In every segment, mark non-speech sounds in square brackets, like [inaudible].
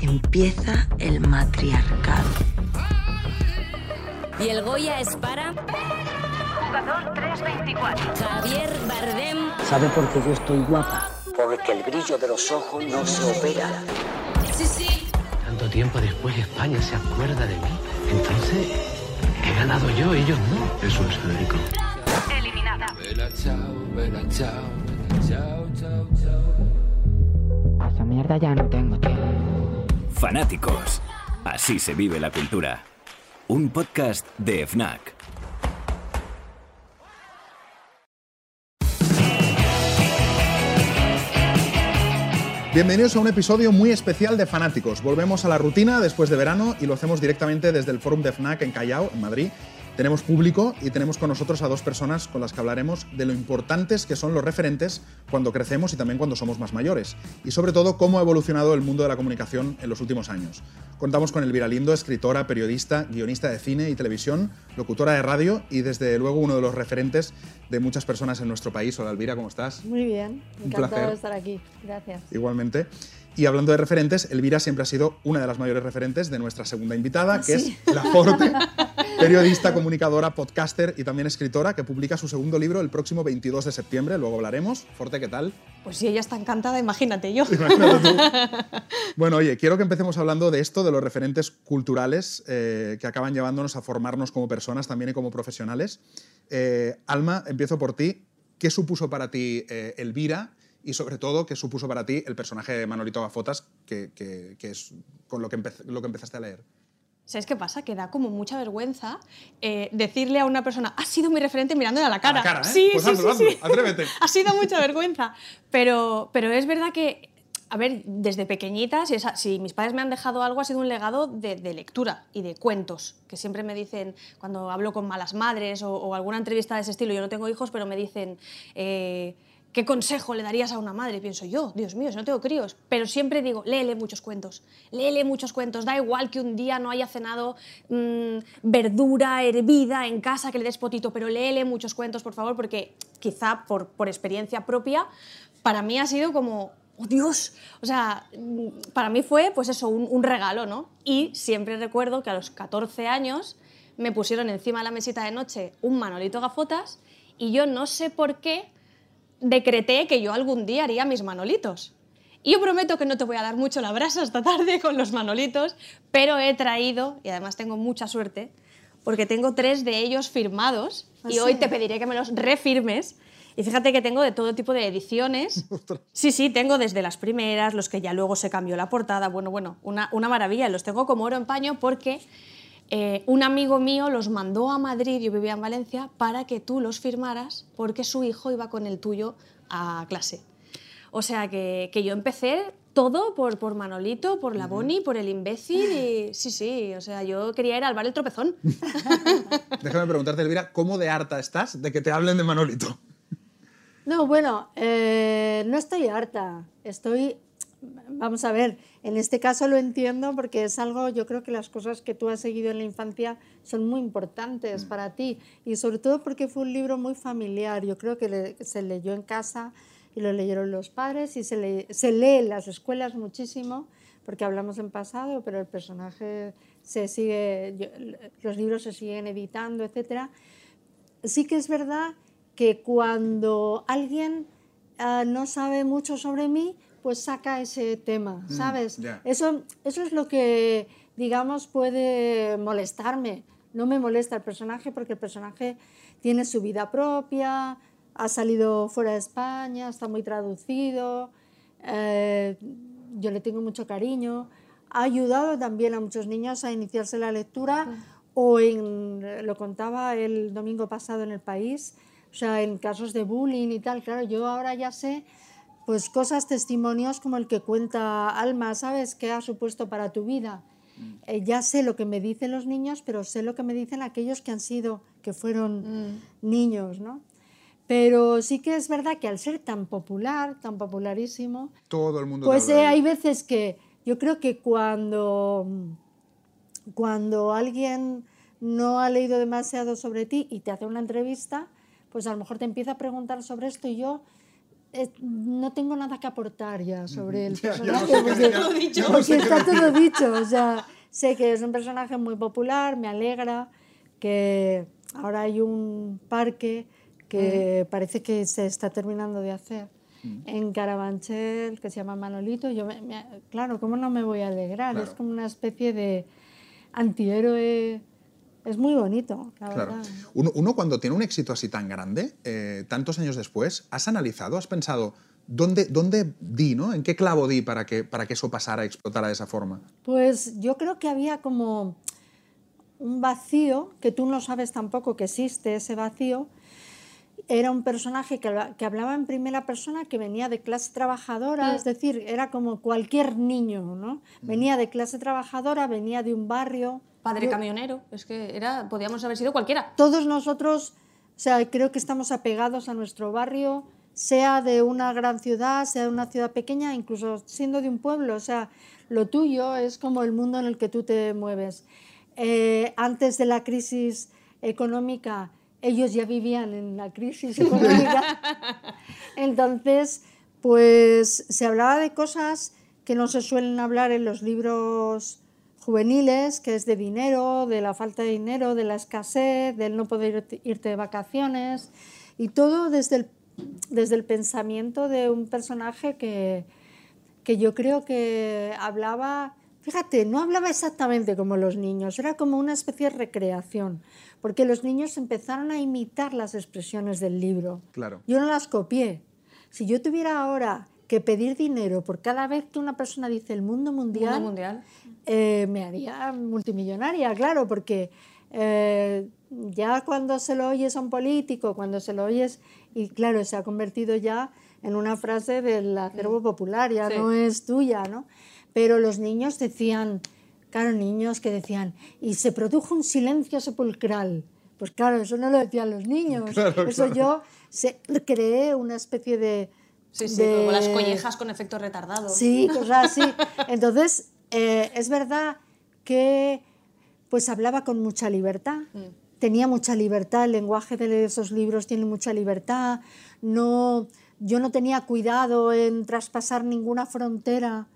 Empieza el matriarcado. Y el Goya es para Jugador 324. Javier Bardem. ¿Sabe por qué yo estoy guapa? Porque el brillo de los ojos no se opera. Sí, sí. Tanto tiempo después España se acuerda de mí. Entonces, he ganado yo, ellos no. Eso es Federico. Eliminada. A esa mierda ya no tengo tiempo. Fanáticos. Así se vive la cultura. Un podcast de FNAC. Bienvenidos a un episodio muy especial de Fanáticos. Volvemos a la rutina después de verano y lo hacemos directamente desde el Fórum de FNAC en Callao, en Madrid. Tenemos público y tenemos con nosotros a dos personas con las que hablaremos de lo importantes que son los referentes cuando crecemos y también cuando somos más mayores. Y sobre todo cómo ha evolucionado el mundo de la comunicación en los últimos años. Contamos con Elvira Lindo, escritora, periodista, guionista de cine y televisión, locutora de radio y desde luego uno de los referentes de muchas personas en nuestro país. Hola Elvira, ¿cómo estás? Muy bien, Un encantado placer. de estar aquí. Gracias. Igualmente. Y hablando de referentes, Elvira siempre ha sido una de las mayores referentes de nuestra segunda invitada, que sí. es [laughs] La Forte, periodista, comunicadora, podcaster y también escritora, que publica su segundo libro el próximo 22 de septiembre. Luego hablaremos. Forte, ¿qué tal? Pues si ella está encantada, imagínate yo. Imagínate tú. Bueno, oye, quiero que empecemos hablando de esto, de los referentes culturales eh, que acaban llevándonos a formarnos como personas también y como profesionales. Eh, Alma, empiezo por ti. ¿Qué supuso para ti eh, Elvira? Y sobre todo, ¿qué supuso para ti el personaje de Manolito Gafotas, que, que- que es con lo que, empe- lo que empezaste a leer? ¿Sabes qué pasa? Que da como mucha vergüenza eh, decirle a una persona, has sido mi referente mirándole a la cara. A la cara, ¿eh? Sí, Pues sí, hazlo, sí, sí. hazlo, atrévete. [laughs] ha sido mucha vergüenza. Pero, pero es verdad que, a ver, desde pequeñita, si, esa- si mis padres me han dejado algo, ha sido un legado de, de lectura y de cuentos, que siempre me dicen, cuando hablo con malas madres o, o alguna entrevista de ese estilo, yo no tengo hijos, pero me dicen... eh, ¿Qué consejo le darías a una madre? Pienso yo, Dios mío, no tengo críos. Pero siempre digo, léele muchos cuentos, léele muchos cuentos. Da igual que un día no haya cenado mm, verdura hervida en casa, que le des potito, pero léele muchos cuentos, por favor, porque quizá por, por experiencia propia, para mí ha sido como, oh Dios, o sea, mm, para mí fue pues eso, un, un regalo, ¿no? Y siempre recuerdo que a los 14 años me pusieron encima de la mesita de noche un manolito gafotas y yo no sé por qué decreté que yo algún día haría mis manolitos. Y yo prometo que no te voy a dar mucho la brasa esta tarde con los manolitos, pero he traído, y además tengo mucha suerte, porque tengo tres de ellos firmados y ¿Ah, hoy sí? te pediré que me los refirmes. Y fíjate que tengo de todo tipo de ediciones. [laughs] Sí, sí, tengo desde las primeras, los que ya luego se cambió la portada. Bueno, bueno, una, una maravilla. Los tengo como oro en paño porque eh, un amigo mío los mandó a Madrid, yo vivía en Valencia, para que tú los firmaras porque su hijo iba con el tuyo a clase. O sea que, que yo empecé todo por, por Manolito, por la Boni, por el imbécil y sí, sí, o sea, yo quería ir al bar El Tropezón. [laughs] Déjame preguntarte, Elvira, ¿cómo de harta estás de que te hablen de Manolito? No, bueno, eh, no estoy harta. Estoy, vamos a ver, en este caso lo entiendo porque es algo, yo creo que las cosas que tú has seguido en la infancia son muy importantes para ti. Y sobre todo porque fue un libro muy familiar. Yo creo que le- se leyó en casa y lo leyeron los padres y se, le- se lee en las escuelas muchísimo porque hablamos en pasado, pero el personaje se sigue, los libros se siguen editando, etcétera. Sí que es verdad que cuando alguien ah, no sabe mucho sobre mí, pues saca ese tema, Mm, ¿sabes? Eso, eso es lo que, digamos, puede molestarme. No me molesta el personaje porque el personaje tiene su vida propia, ha salido fuera de España, está muy traducido, eh, yo le tengo mucho cariño. Ha ayudado también a muchos niños a iniciarse la lectura o en, lo contaba el domingo pasado en el país, o sea, en casos de bullying y tal, claro, yo ahora ya sé pues cosas, testimonios como el que cuenta Alma, ¿sabes? ¿Qué ha supuesto para tu vida? Eh, ya sé lo que me dicen los niños, pero sé lo que me dicen aquellos que han sido, que fueron niños, ¿no? Pero sí que es verdad que al ser tan popular, tan popularísimo, Todo el mundo pues eh, hay veces que yo creo que cuando, cuando alguien no ha leído demasiado sobre ti y te hace una entrevista, pues a lo mejor te empieza a preguntar sobre esto y yo eh, no tengo nada que aportar ya sobre el [laughs] personaje. porque está todo dicho. O sea, sé que es un personaje muy popular, me alegra que ahora hay un parque que parece que se está terminando de hacer en Carabanchel que se llama Manolito. Yo me- me- claro, ¿cómo no me voy a alegrar? Claro. Es como una especie de antihéroe. Es muy bonito, la Claro. verdad. Uno, uno cuando tiene un éxito así tan grande, eh, tantos años después, ¿has analizado, has pensado dónde, dónde di, ¿no? ¿En qué clavo di para que, para que eso pasara, explotara de esa forma? Pues yo creo que había como un vacío, que tú no sabes tampoco que existe ese vacío. Era un personaje que, habla- que hablaba en primera persona, que venía de clase trabajadora, es decir, era como cualquier niño, ¿no? Venía de clase trabajadora, venía de un barrio. Padre Yo- camionero, es que era, podíamos haber sido cualquiera. todos nosotros, o sea, creo que estamos apegados a nuestro barrio, sea de una gran ciudad, sea de una ciudad pequeña, incluso siendo de un pueblo. O sea, lo tuyo es como el mundo en el que tú te mueves. Eh, antes de la crisis económica, ellos ya vivían en la crisis [laughs] económica. Entonces, pues se hablaba de cosas que no se suelen hablar en los libros juveniles, que es de dinero, de la falta de dinero, de la escasez, del no poder irte- de vacaciones, y todo desde el, desde el pensamiento de un personaje que, que yo creo que hablaba, fíjate, no hablaba exactamente como los niños, era como una especie de recreación, porque los niños empezaron a imitar las expresiones del libro. Claro. Yo no las copié. Si yo tuviera ahora que pedir dinero por cada vez que una persona dice el mundo mundial, Mundo mundial. eh, me haría multimillonaria, claro, porque eh, ya cuando se lo oyes a un político, cuando se lo oyes, y claro, se ha convertido ya en una frase del acervo popular, ya Sí. no es tuya, ¿no? Pero los niños decían, claro, niños que decían, y se produjo un silencio sepulcral. Pues claro, eso no lo decían los niños. Claro, eso claro. yo se, creé una especie de... Sí, sí, de- como las collejas con efecto retardado. Sí, cosas así. Entonces, eh, es verdad que pues hablaba con mucha libertad. [laughs] Tenía mucha libertad, el lenguaje de esos libros tiene mucha libertad. No, yo no tenía cuidado en traspasar ninguna frontera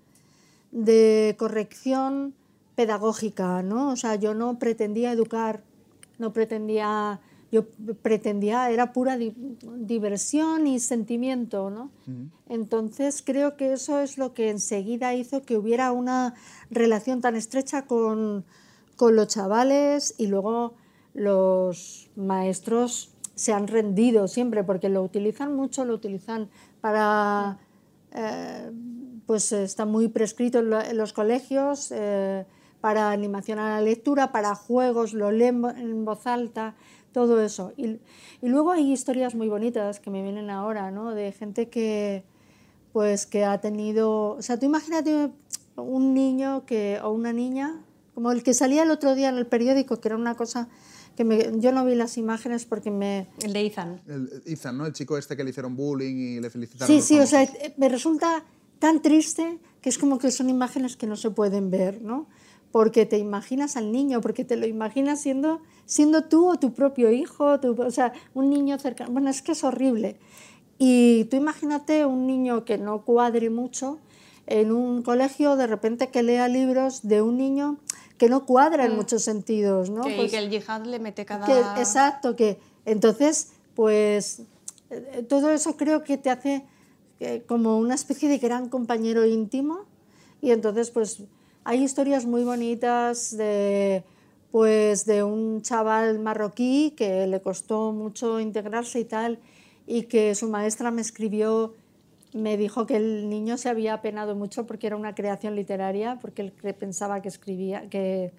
de corrección pedagógica, ¿no? O sea, yo no pretendía educar, no pretendía, yo pretendía, era pura di- diversión y sentimiento, ¿no? Entonces creo que eso es lo que enseguida hizo que hubiera una relación tan estrecha con, con los chavales y luego los maestros se han rendido siempre porque lo utilizan mucho, lo utilizan para... eh, pues está muy prescrito en, lo- en los colegios eh, para animación a la lectura, para juegos, lo leen en voz alta, todo eso. Y, y luego hay historias muy bonitas que me vienen ahora, ¿no? De gente que, pues, que ha tenido... O sea, tú imagínate un niño que, o una niña, como el que salía el otro día en el periódico, que era una cosa que me- yo no vi las imágenes porque me, El de Ethan. El, Ethan, ¿no? El chico este que le hicieron bullying y le felicitaron. Sí, sí, o sea, famosos. me resulta tan triste que es como que son imágenes que no se pueden ver, ¿no? Porque te imaginas al niño, porque te lo imaginas siendo, siendo tú o tu propio hijo, tu- o sea, un niño cercano. Bueno, es que es horrible. Y tú imagínate un niño que no cuadre mucho en un colegio, de repente que lea libros de un niño que no cuadra en muchos sentidos, ¿no? Mm. Que, Pues- que el yihad le mete cada... que- exacto, que entonces, pues eh, todo eso creo que te hace eh, como una especie de gran compañero íntimo y entonces pues hay historias muy bonitas de pues de un chaval marroquí que le costó mucho integrarse y tal y que su maestra me escribió me dijo que el niño se había apenado mucho porque era una creación literaria porque él pensaba que escribía que,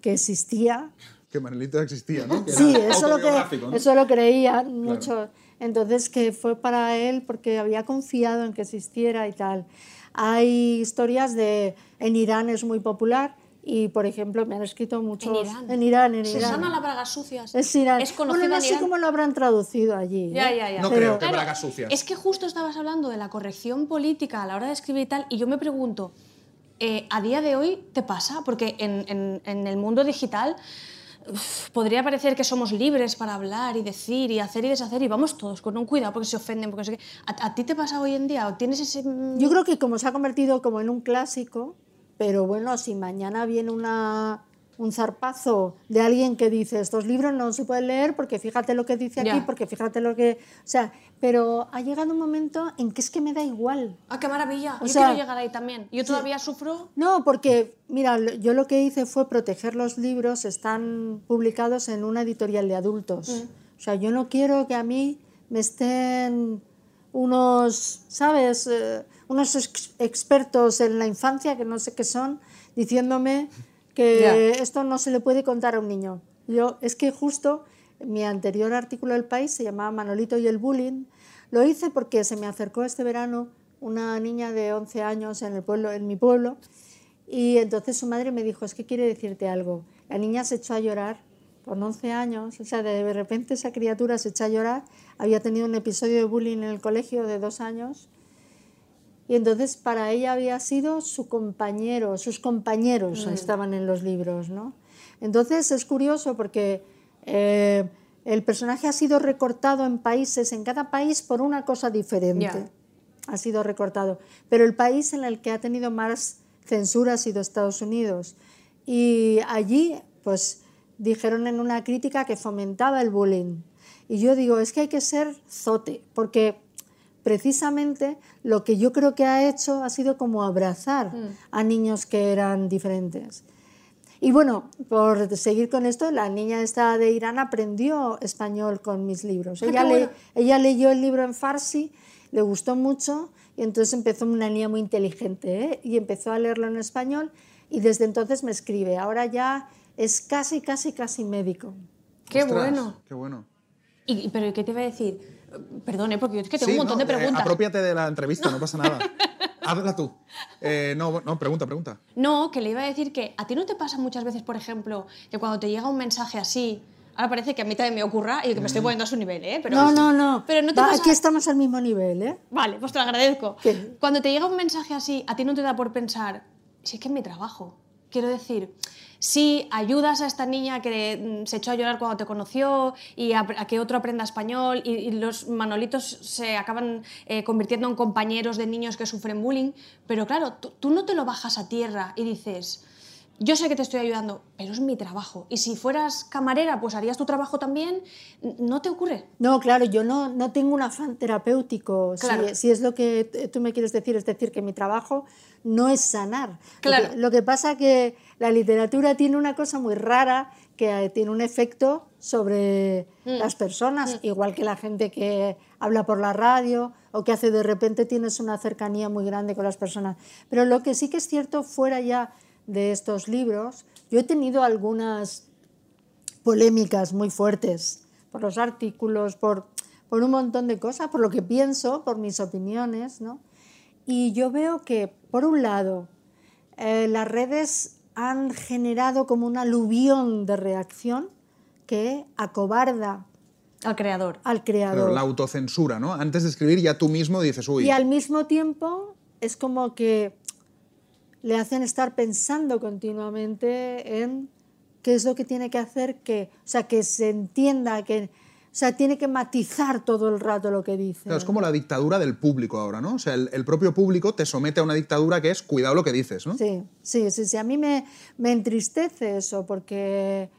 que existía Que Manelito existía, ¿no? Que Sí, eso lo, que, ¿no? eso lo creían mucho. Entonces, que fue para él porque había confiado en que existiera y tal. Hay historias de... En Irán es muy popular y, por ejemplo, me han escrito muchos... En Irán. En Irán, en Irán. Susana la Bragas Sucias. Es Irán. Es conocida bueno, no en sé Irán. cómo lo habrán traducido allí. Ya, ¿eh? ya, ya. No Pero- creo que bragas sucias. Es que justo estabas hablando de la corrección política a la hora de escribir y tal, y yo me pregunto, eh, ¿a día de hoy te pasa? Porque en, en- en el mundo digital podría parecer que somos libres para hablar y decir y hacer y deshacer y vamos todos con un cuidado porque se ofenden, porque qué. ¿A, a ti te pasa hoy en día o tienes ese... Yo creo que como se ha convertido como en un clásico, pero bueno, si mañana viene una, un zarpazo de alguien que dice estos libros no se pueden leer porque fíjate lo que dice aquí, porque fíjate lo que... O sea, pero ha llegado un momento en que es que me da igual. ¡Ah, qué maravilla! O Yo sea, quiero llegar ahí también. Yo todavía sufro... No, porque, mira, yo lo que hice fue proteger los libros, están publicados en una editorial de adultos. O sea, yo no quiero que a mí me estén unos, ¿sabes? Eh, unos ex- expertos en la infancia, que no sé qué son, diciéndome que esto no se le puede contar a un niño. Yo, es que justo mi anterior artículo del país se llamaba Manolito y el bullying. Lo hice porque se me acercó este verano una niña de 11 años en, el pueblo, en mi pueblo y entonces su madre me dijo, es que quiere decirte algo. La niña se echó a llorar con 11 años, o sea, de repente esa criatura se echó a llorar, había tenido un episodio de bullying en el colegio de dos años y entonces para ella había sido su compañero, sus compañeros estaban en los libros, ¿no? Entonces es curioso porque eh, el personaje ha sido recortado en países, en cada país por una cosa diferente. Ha sido recortado. Pero el país en el que ha tenido más censura ha sido Estados Unidos. Y allí, pues, dijeron en una crítica que fomentaba el bullying. Y yo digo, es que hay que ser zote, porque precisamente lo que yo creo que ha hecho ha sido como abrazar a niños que eran diferentes. Y bueno, por seguir con esto, la niña esta de Irán aprendió español con mis libros. Ah, Ella, le- leyó el libro en farsi, le gustó mucho y entonces empezó una niña muy inteligente ¿eh? y empezó a leerlo en español y desde entonces me escribe. Ahora ya es casi, casi, casi médico. ¡Qué Ostras, bueno! Qué bueno. ¿Y, ¿Pero qué te iba a decir? Eh, Perdone, porque yo es que tengo Sí, un montón no, de eh, preguntas. apropiate de la [laughs] entrevista, no pasa nada. Hazla tú. Eh, no, no, pregunta, pregunta. No, que le iba a decir que a ti no te pasa muchas veces, por ejemplo, que cuando te llega un mensaje así, ahora parece que a mí también me ocurra y que me estoy poniendo a su nivel, ¿eh? Pero, no, no, no. Pero no te Va, pasa... Aquí estamos al mismo nivel, ¿eh? Vale, pues te lo agradezco. ¿Qué? Cuando te llega un mensaje así, a ti no te da por pensar, si es que es mi trabajo. Quiero decir, si ayudas a esta niña que mm, se echó a llorar cuando te conoció y a, a que otro aprenda español y, y los manolitos se acaban eh, convirtiendo en compañeros de niños que sufren bullying, pero claro, tú, no te lo bajas a tierra y dices, yo sé que te estoy ayudando, pero es mi trabajo. Y si fueras camarera, pues harías tu trabajo también. ¿No te ocurre? No, claro, yo no, no tengo un afán terapéutico, si- Claro. si, es lo que tú me quieres decir, es decir, que mi trabajo no es sanar. Lo que- Claro. Lo que, pasa que la literatura tiene una cosa muy rara, que eh, tiene un efecto sobre Mm. las personas, igual que la gente que habla por la radio o que hace de repente tienes una cercanía muy grande con las personas. Pero lo que sí que es cierto, fuera ya de estos libros, yo he tenido algunas polémicas muy fuertes por los artículos, por, por un montón de cosas, por lo que pienso, por mis opiniones, ¿no? Y yo veo que, por un lado, eh, las redes han generado como un aluvión de reacción que acobarda Al creador. al Pero creador. la autocensura, ¿no? Antes de escribir ya tú mismo dices, uy, Y al mismo tiempo es como que le hacen estar pensando continuamente en qué es lo que tiene que hacer que, o sea, que se entienda, que, o sea, tiene que matizar todo el rato lo que dice. Claro, es como la dictadura del público ahora, ¿no? O sea, el, el propio público te somete a una dictadura que es cuidado lo que dices, ¿no? Sí, sí, sí, sí. A mí me, me entristece eso porque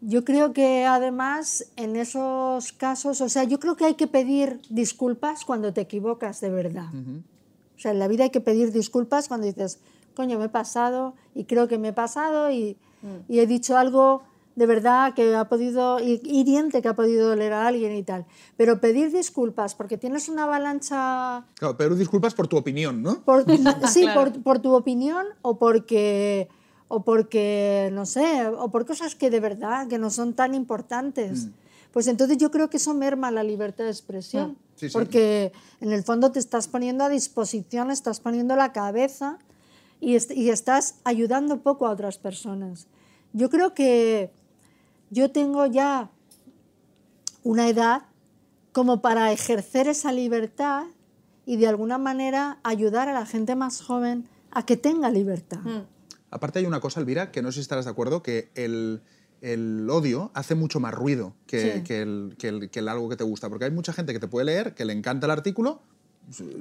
yo creo que además en esos casos, o sea, yo creo que hay que pedir disculpas cuando te equivocas de verdad. O sea, en la vida hay que pedir disculpas cuando dices, coño, me he pasado y creo que me he pasado y, y he dicho algo de verdad que ha podido, hi- hiriente que ha podido doler a alguien y tal. Pero pedir disculpas porque tienes una avalancha Claro, pero disculpas por tu opinión, ¿no? por, [laughs] sí, Claro. por, por tu opinión o porque, o porque, no sé, o por cosas que de verdad, que no son tan importantes. Pues entonces yo creo que eso merma la libertad de expresión. Sí, sí. Porque en el fondo te estás poniendo a disposición, estás poniendo la cabeza y, est- y estás ayudando poco a otras personas. Yo creo que yo tengo ya una edad como para ejercer esa libertad y de alguna manera ayudar a la gente más joven a que tenga libertad. Aparte hay una cosa, Elvira, que no sé si estarás de acuerdo, que el, el odio hace mucho más ruido que, Sí. que el, que el- que el algo que te gusta. Porque hay mucha gente que te puede leer, que le encanta el artículo,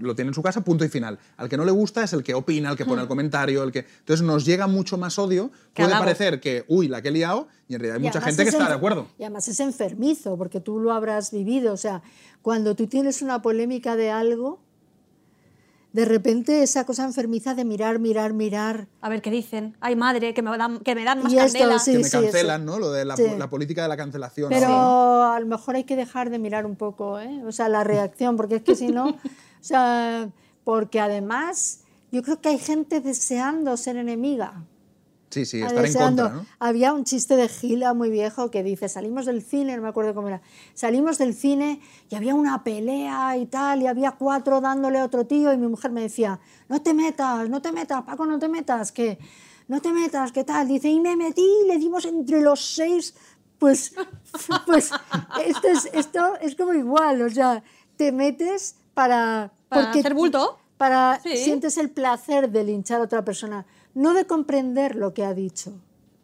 lo tiene en su casa, punto y final. Al que no le gusta es el que opina, el que pone el comentario, el que... Entonces nos llega mucho más odio. Puede parecer que, uy, la que he liado, y en realidad hay Y mucha gente que es está enfer- de acuerdo. Y además es enfermizo, porque tú lo habrás vivido. O sea, cuando tú tienes una polémica de algo, de repente esa cosa enfermiza de mirar, mirar, mirar. A ver qué dicen. Ay, madre, que me dan, que me dan más Y esto, candela. sí, que me sí, cancelan, eso. ¿no? Lo de la, Sí. la política de la cancelación. Pero ahora. a lo mejor hay que dejar de mirar un poco, ¿eh? o sea, la reacción, porque es que si no, [laughs] o sea, porque además yo creo que hay gente deseando ser enemiga. Sí, sí, Ah, estar en deseando. contra, ¿no? Había un chiste de Gila muy viejo que dice, salimos del cine, no me acuerdo cómo era, salimos del cine y había una pelea y tal, y había cuatro dándole a otro tío y mi mujer me decía, no te metas, no te metas, Paco, no te metas, que no te metas, ¿qué tal? Dice, y me metí y le dimos entre los seis, pues, [laughs] pues esto, es, esto es como igual, o sea, te metes para... Para hacer bulto. Para, Sí. sientes el placer de linchar a otra persona, no de comprender lo que ha dicho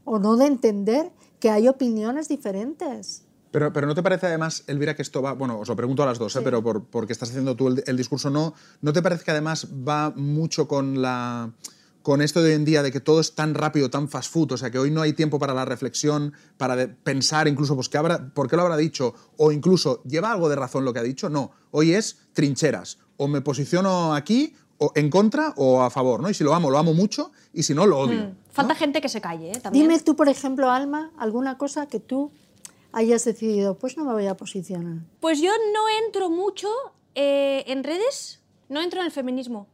o no de entender que hay opiniones diferentes. Pero, pero ¿no te parece además, Elvira, que esto va, bueno, os lo pregunto a las dos, ¿eh? pero por, porque estás haciendo tú el, el discurso, ¿no, ¿no te parece que además va mucho con la con esto de hoy en día de que todo es tan rápido, tan fast food, o sea, que hoy no hay tiempo para la reflexión, para pensar incluso, pues, ¿qué habrá, ¿por qué lo habrá dicho? O incluso, ¿lleva algo de razón lo que ha dicho? No, hoy es trincheras, o me posiciono aquí, o en contra, o a favor, ¿no? Y si lo amo, lo amo mucho, y si no, lo odio. Mm. Falta gente que se calle, ¿eh? También. Dime tú, por ejemplo, Alma, alguna cosa que tú hayas decidido, pues no me voy a posicionar. Pues yo no entro mucho eh, en redes, no entro en el feminismo,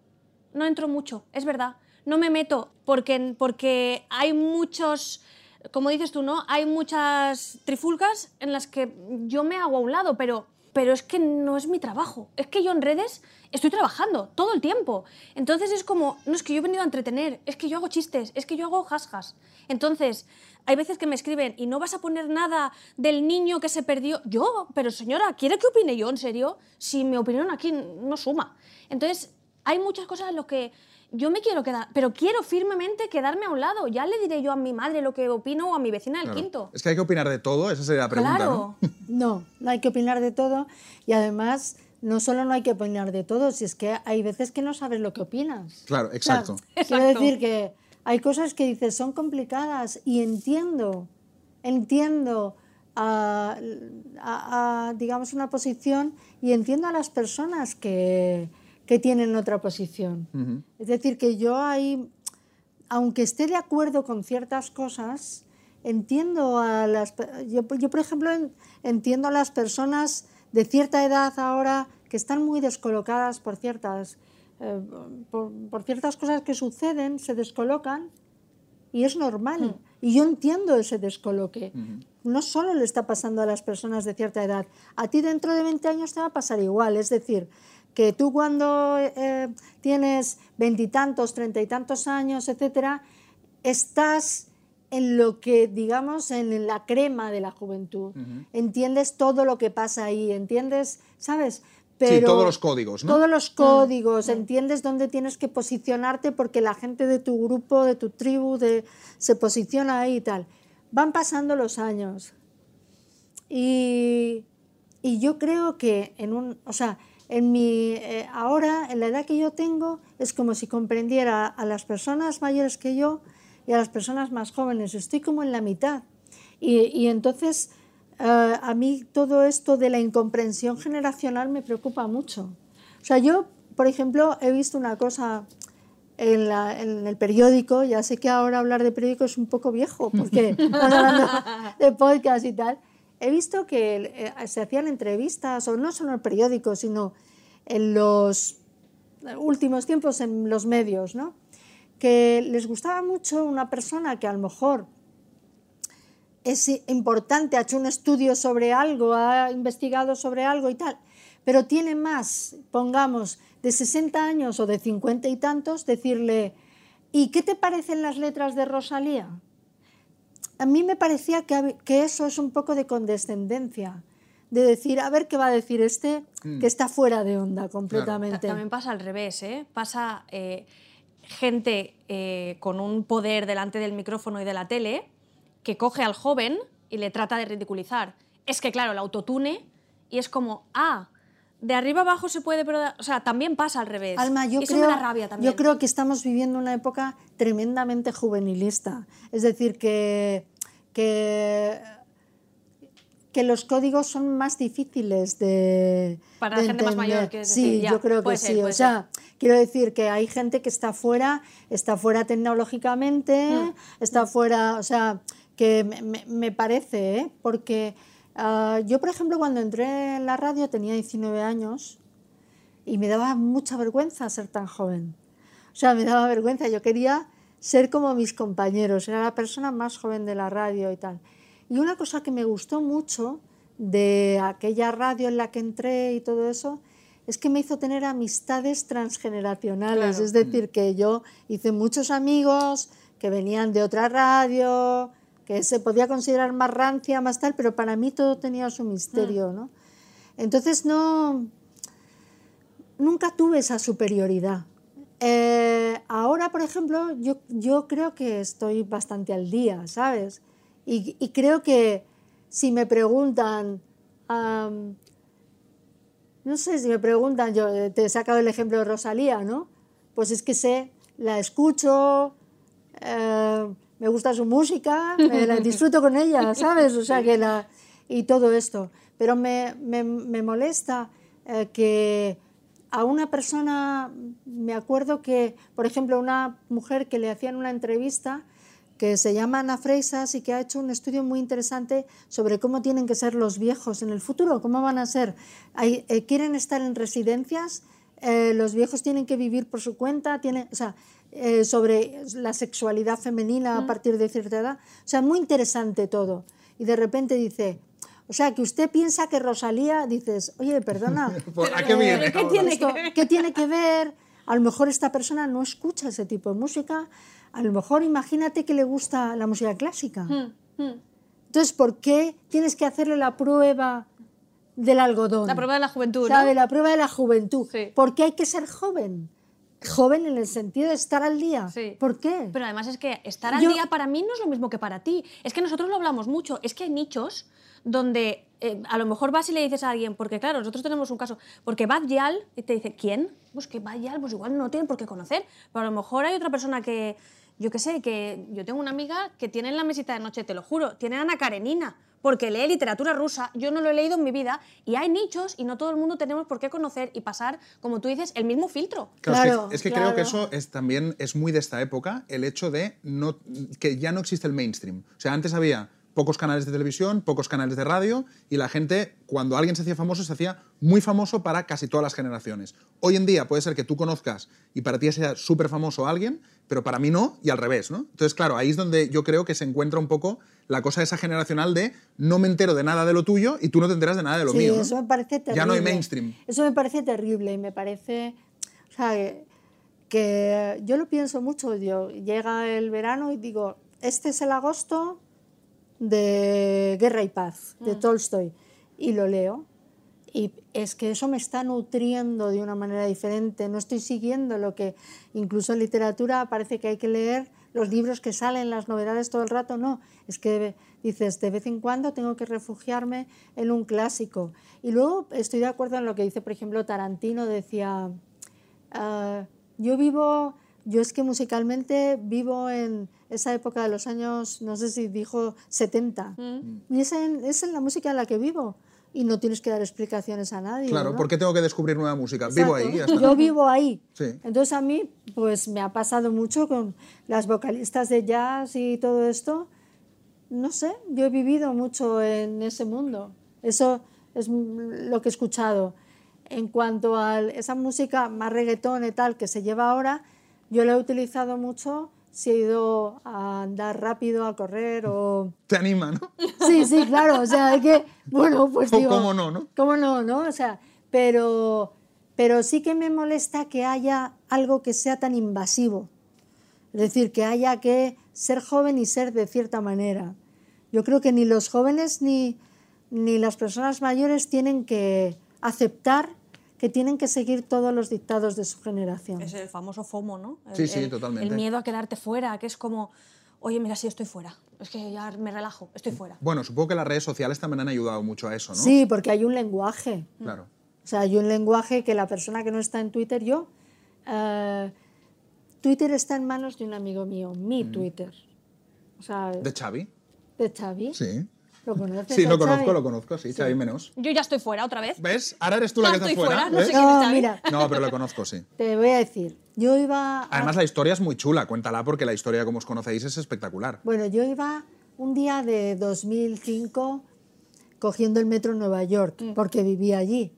no entro mucho, es verdad, no me meto porque, porque hay muchos, como dices tú, ¿no? Hay muchas trifulcas en las que yo me hago a un lado, pero, pero es que no es mi trabajo, es que yo en redes estoy trabajando todo el tiempo, entonces es como, no es que yo he venido a entretener, es que yo hago chistes, es que yo hago jasjas, entonces hay veces que me escriben y no vas a poner nada del niño que se perdió. Yo, pero señora, ¿quiere que opine yo en serio? Si mi opinión aquí no suma. Entonces, hay muchas cosas en las que yo me quiero quedar, pero quiero firmemente quedarme a un lado. Ya le diré yo a mi madre lo que opino o a mi vecina del Claro. quinto. Es que hay que opinar de todo, esa sería la pregunta, claro. ¿no? [laughs] No, no hay que opinar de todo y además no solo no hay que opinar de todo, si es que hay veces que no sabes lo que opinas. Claro, O sea, exacto. Quiero Exacto. decir que hay cosas que dices son complicadas y entiendo, entiendo a, a- a, digamos, una posición y entiendo a las personas que, que tienen otra posición. Es decir, que yo ahí, aunque esté de acuerdo con ciertas cosas, entiendo a las... Yo, yo, por ejemplo, en- entiendo a las personas de cierta edad ahora que están muy descolocadas por ciertas, eh, por, por ciertas cosas que suceden, se descolocan y es normal. Y yo entiendo ese descoloque. No solo le está pasando a las personas de cierta edad, a ti dentro de 20 años te va a pasar igual. Es decir, que tú cuando eh, tienes veintitantos, treinta y tantos años, etcétera, estás en lo que, digamos, en la crema de la juventud. Entiendes todo lo que pasa ahí, entiendes, ¿sabes? Pero todos los códigos, ¿no? Todos los códigos, entiendes dónde tienes que posicionarte porque la gente de tu grupo, de tu tribu, de, se posiciona ahí y tal. Van pasando los años. Y, y yo creo que en un, o sea, en mi, eh, ahora, en la edad que yo tengo, es como si comprendiera a las personas mayores que yo y a las personas más jóvenes. Estoy como en la mitad. Y, y entonces, eh, a mí todo esto de la incomprensión generacional me preocupa mucho. O sea, yo, por ejemplo, he visto una cosa en, la- en el periódico, ya sé que ahora hablar de periódico es un poco viejo, porque [laughs] estamos hablando de podcast y tal. He visto que eh, se hacían entrevistas, o no solo en el periódico, sino en los últimos tiempos en los medios, ¿no? que les gustaba mucho una persona que a lo mejor es importante, ha hecho un estudio sobre algo, ha investigado sobre algo y tal, pero tiene más, pongamos, de 60 años o de 50 y tantos, decirle, ¿y qué te parecen las letras de Rosalía? A mí me parecía que, eso es un poco de condescendencia, de decir, a ver qué va a decir este, que está fuera de onda completamente. También pasa al revés, ¿eh? Pasa eh, gente eh, con un poder delante del micrófono y de la tele que coge al joven y le trata de ridiculizar. Es que, claro, el autotune y es como, ah, de arriba abajo se puede, pero, o sea, también pasa al revés. Alma, yo eso creo, me da rabia también. yo creo que estamos viviendo una época tremendamente juvenilista. Es decir, que, que, que los códigos son más difíciles de. Para de la gente más mayor, entender. quieres Sí, decir, ya, yo creo que ser, sí. o sea, quiero decir que hay gente que está fuera, está fuera tecnológicamente, Mm. está fuera. O sea, que me, me- me parece, ¿eh? Porque ah, yo, por ejemplo, cuando entré en la radio tenía 19 años y me daba mucha vergüenza ser tan joven. O sea, me daba vergüenza. Yo quería ser como mis compañeros, era la persona más joven de la radio y tal. Y una cosa que me gustó mucho de aquella radio en la que entré y todo eso es que me hizo tener amistades transgeneracionales. Claro. Es decir, que yo hice muchos amigos que venían de otra radio, que se podía considerar más rancia, más tal, pero para mí todo tenía su misterio, ¿no? Entonces no, nunca tuve esa superioridad. Eh, ahora, por ejemplo, yo, yo creo que estoy bastante al día, ¿sabes? Y, y creo que si me preguntan, no sé, si me preguntan, yo eh, te he sacado el ejemplo de Rosalía, ¿no? Pues es que sé, la escucho, eh, me gusta su música, me la [laughs] disfruto con ella, ¿sabes? O sea, que la... Y todo esto. Pero me, me, me molesta eh, que a una persona, me acuerdo que, por ejemplo, una mujer que le hacían una entrevista que se llama Ana Freisas y que ha hecho un estudio muy interesante sobre cómo tienen que ser los viejos en el futuro, cómo van a ser. Eh, ¿Quieren estar en residencias? Eh, los viejos tienen que vivir por su cuenta, tienen, o sea, eh, sobre la sexualidad femenina a partir de cierta edad. O sea, muy interesante todo. Y de repente dice, o sea, que usted piensa que Rosalía, dices, oye, perdona. [laughs] ¿Por- ¿A qué viene? ¿Qué ahora? tiene esto, ¿Qué tiene que ver? A lo mejor esta persona no escucha ese tipo de música. A lo mejor imagínate que le gusta la música clásica. Hmm, Entonces, ¿por qué tienes que hacerle la prueba del algodón? La prueba de la juventud, ¿no? ¿Sabe? La prueba de la juventud. Sí. ¿Por qué hay que ser joven? Joven en el sentido de estar al día. Sí. ¿Por qué? Pero además es que estar al Yo- día para mí no es lo mismo que para ti. Es que nosotros lo hablamos mucho. Es que hay nichos donde eh, a lo mejor vas y le dices a alguien, porque claro, nosotros tenemos un caso, porque Bad Yal y te dice, ¿quién? Pues que Bad Yal, pues igual no tienen por qué conocer, pero a lo mejor hay otra persona que, yo qué sé, que yo tengo una amiga que tiene en la mesita de noche, te lo juro, tiene Ana Karenina, porque lee literatura rusa, yo no lo he leído en mi vida, y hay nichos y no todo el mundo tenemos por qué conocer y pasar, como tú dices, el mismo filtro. Claro, es que, es que creo que eso es, también es muy de esta época, el hecho de no, que ya no existe el mainstream. O sea, antes había pocos canales de televisión, pocos canales de radio, y la gente, cuando alguien se hacía famoso, se hacía muy famoso para casi todas las generaciones. Hoy en día puede ser que tú conozcas y para ti sea súper famoso alguien, pero para mí no, y al revés, ¿no? Entonces, claro, ahí es donde yo creo que se encuentra un poco la cosa esa generacional de no me entero de nada de lo tuyo y tú no te enteras de nada de lo sí, mío. ¿no? eso me parece terrible. Ya no hay mainstream. Eso me parece terrible y me parece, o sea, que, que yo lo pienso mucho. Yo llega el verano y digo, este es el agosto de Guerra y Paz de Tolstoy y lo leo y es que eso me está nutriendo de una manera diferente. No estoy siguiendo lo que incluso en literatura parece que hay que leer los libros que salen, las novedades todo el rato. No, es que dices, de vez en cuando tengo que refugiarme en un clásico. Y luego estoy de acuerdo en lo que dice, por ejemplo, Tarantino, decía, ah, yo vivo, yo es que musicalmente vivo en esa época de los años, no sé si dijo 70. Y es en, es en la música en la que vivo. Y no tienes que dar explicaciones a nadie. Claro, ¿no? ¿por qué tengo que descubrir nueva música? Vivo ahí, ya Exacto. está. Yo vivo ahí. Sí. Entonces a mí pues me ha pasado mucho con las vocalistas de jazz y todo esto. No sé, yo he vivido mucho en ese mundo. Eso es lo que he escuchado. En cuanto a esa música más reggaetón y tal que se lleva ahora, yo la he utilizado mucho si he ido a andar rápido, a correr o... Te anima, ¿no? Sí, sí, claro, o sea, es que, [laughs] bueno, pues digo... cómo no, ¿no? ¿Cómo no, no? O sea, pero, pero sí que me molesta que haya algo que sea tan invasivo. Es decir, que haya que ser joven y ser de cierta manera. Yo creo que ni los jóvenes ni, ni las personas mayores tienen que aceptar que tienen que seguir todos los dictados de su generación. Es el famoso FOMO, ¿no? El- Sí, sí, el- totalmente. El miedo a quedarte fuera, que es como, oye, mira, sí, estoy fuera. Es que ya me relajo, estoy fuera. Bueno, supongo que las redes sociales también han ayudado mucho a eso, ¿no? Sí, porque hay un lenguaje. Claro. O sea, hay un lenguaje que la persona que no está en Twitter, yo, eh, Twitter está en manos de un amigo mío, mi Twitter. O sea, ¿De Xavi? de Xavi. Sí. ¿Lo conoces? Sí, lo conozco, lo conozco, sí, Xavi Menos. Yo ya estoy fuera otra vez. ¿Ves? Ahora eres tú la que estoy fuera. fuera, no sé quién es No, Xavi. mira, No, pero lo conozco, sí. te voy a decir. Yo iba. a- Además, la historia es muy chula, cuéntala porque la historia, como os conocéis, es espectacular. Bueno, yo iba un día de 2005 cogiendo el metro en Nueva York, porque vivía allí.